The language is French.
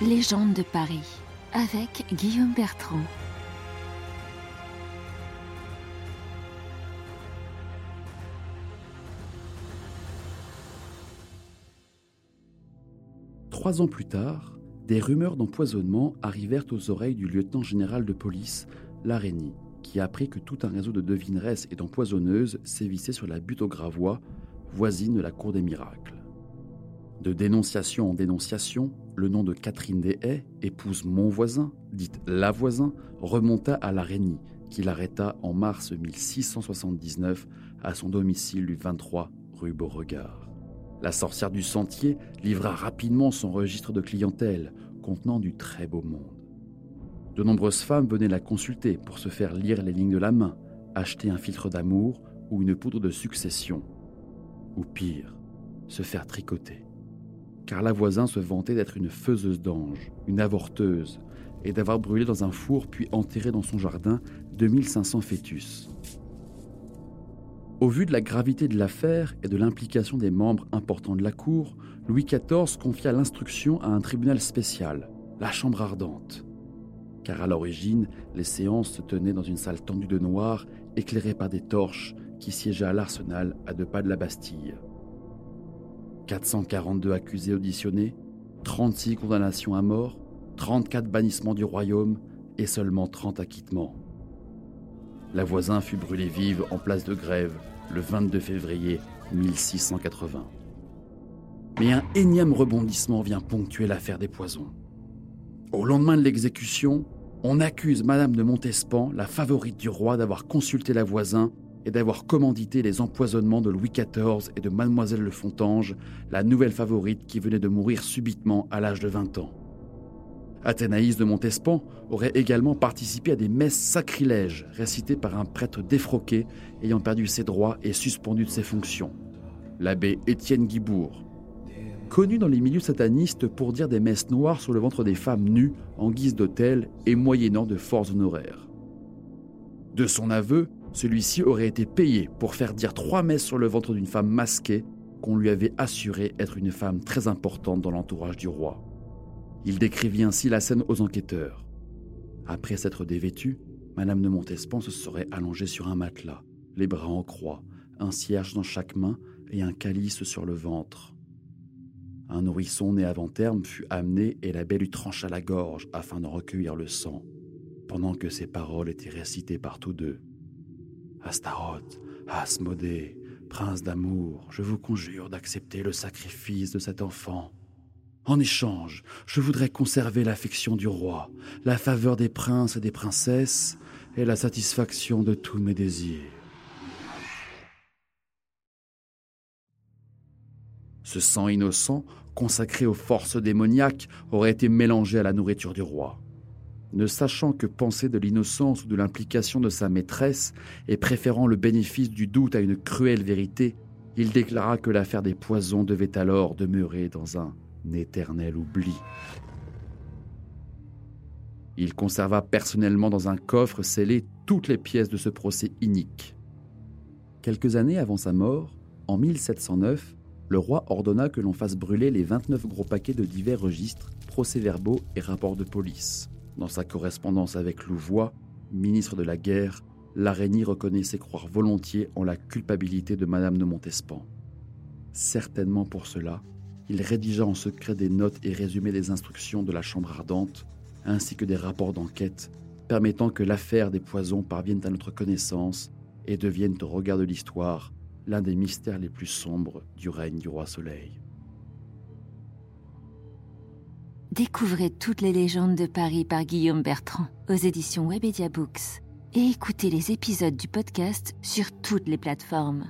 Légende de Paris avec Guillaume Bertrand. Trois ans plus tard, des rumeurs d'empoisonnement arrivèrent aux oreilles du lieutenant général de police, Larénie, qui apprit que tout un réseau de devineresses et d'empoisonneuses sévissait sur la butte aux Gravois, voisine de la Cour des Miracles. De dénonciation en dénonciation, le nom de Catherine des Haies, épouse mon voisin, dite la voisin, remonta à Larénie, qui l'arrêta en mars 1679 à son domicile du 23 rue Beauregard. La sorcière du sentier livra rapidement son registre de clientèle, contenant du très beau monde. De nombreuses femmes venaient la consulter pour se faire lire les lignes de la main, acheter un filtre d'amour ou une poudre de succession. Ou pire, se faire tricoter. Car la voisin se vantait d'être une faiseuse d'anges, une avorteuse, et d'avoir brûlé dans un four puis enterré dans son jardin 2500 fœtus. Au vu de la gravité de l'affaire et de l'implication des membres importants de la Cour, Louis XIV confia l'instruction à un tribunal spécial, la Chambre ardente. Car à l'origine, les séances se tenaient dans une salle tendue de noir, éclairée par des torches, qui siégeaient à l'arsenal à deux pas de la Bastille. 442 accusés auditionnés, 36 condamnations à mort, 34 bannissements du royaume et seulement 30 acquittements. La voisin fut brûlée vive en place de grève le 22 février 1680. Mais un énième rebondissement vient ponctuer l'affaire des poisons. Au lendemain de l'exécution, on accuse Madame de Montespan, la favorite du roi, d'avoir consulté la voisin et d'avoir commandité les empoisonnements de Louis XIV et de Mademoiselle Le Fontange, la nouvelle favorite qui venait de mourir subitement à l'âge de 20 ans. Athénaïs de Montespan aurait également participé à des messes sacrilèges récitées par un prêtre défroqué ayant perdu ses droits et suspendu de ses fonctions, l'abbé Étienne Guibourg. Connu dans les milieux satanistes pour dire des messes noires sur le ventre des femmes nues en guise d'autel et moyennant de forts honoraires. De son aveu, celui-ci aurait été payé pour faire dire trois messes sur le ventre d'une femme masquée qu'on lui avait assuré être une femme très importante dans l'entourage du roi. Il décrivit ainsi la scène aux enquêteurs. Après s'être dévêtue, Madame de Montespan se serait allongée sur un matelas, les bras en croix, un cierge dans chaque main et un calice sur le ventre. Un nourrisson né avant terme fut amené et l'abbé lui trancha la gorge afin de recueillir le sang, pendant que ces paroles étaient récitées par tous deux. Astaroth, Asmodée, prince d'amour, je vous conjure d'accepter le sacrifice de cet enfant. En échange, je voudrais conserver l'affection du roi, la faveur des princes et des princesses, et la satisfaction de tous mes désirs. Ce sang innocent, consacré aux forces démoniaques, aurait été mélangé à la nourriture du roi. Ne sachant que penser de l'innocence ou de l'implication de sa maîtresse, et préférant le bénéfice du doute à une cruelle vérité, il déclara que l'affaire des poisons devait alors demeurer dans un éternel oubli. Il conserva personnellement dans un coffre scellé toutes les pièces de ce procès inique. Quelques années avant sa mort, en 1709, le roi ordonna que l'on fasse brûler les 29 gros paquets de divers registres, procès-verbaux et rapports de police. Dans sa correspondance avec Louvois, ministre de la Guerre, l'araignée reconnaissait croire volontiers en la culpabilité de Madame de Montespan. Certainement pour cela, il rédigea en secret des notes et résumés des instructions de la Chambre ardente, ainsi que des rapports d'enquête, permettant que l'affaire des poisons parvienne à notre connaissance et devienne au regard de l'histoire l'un des mystères les plus sombres du règne du roi Soleil. Découvrez toutes les légendes de Paris par Guillaume Bertrand aux éditions Webedia Books et écoutez les épisodes du podcast sur toutes les plateformes.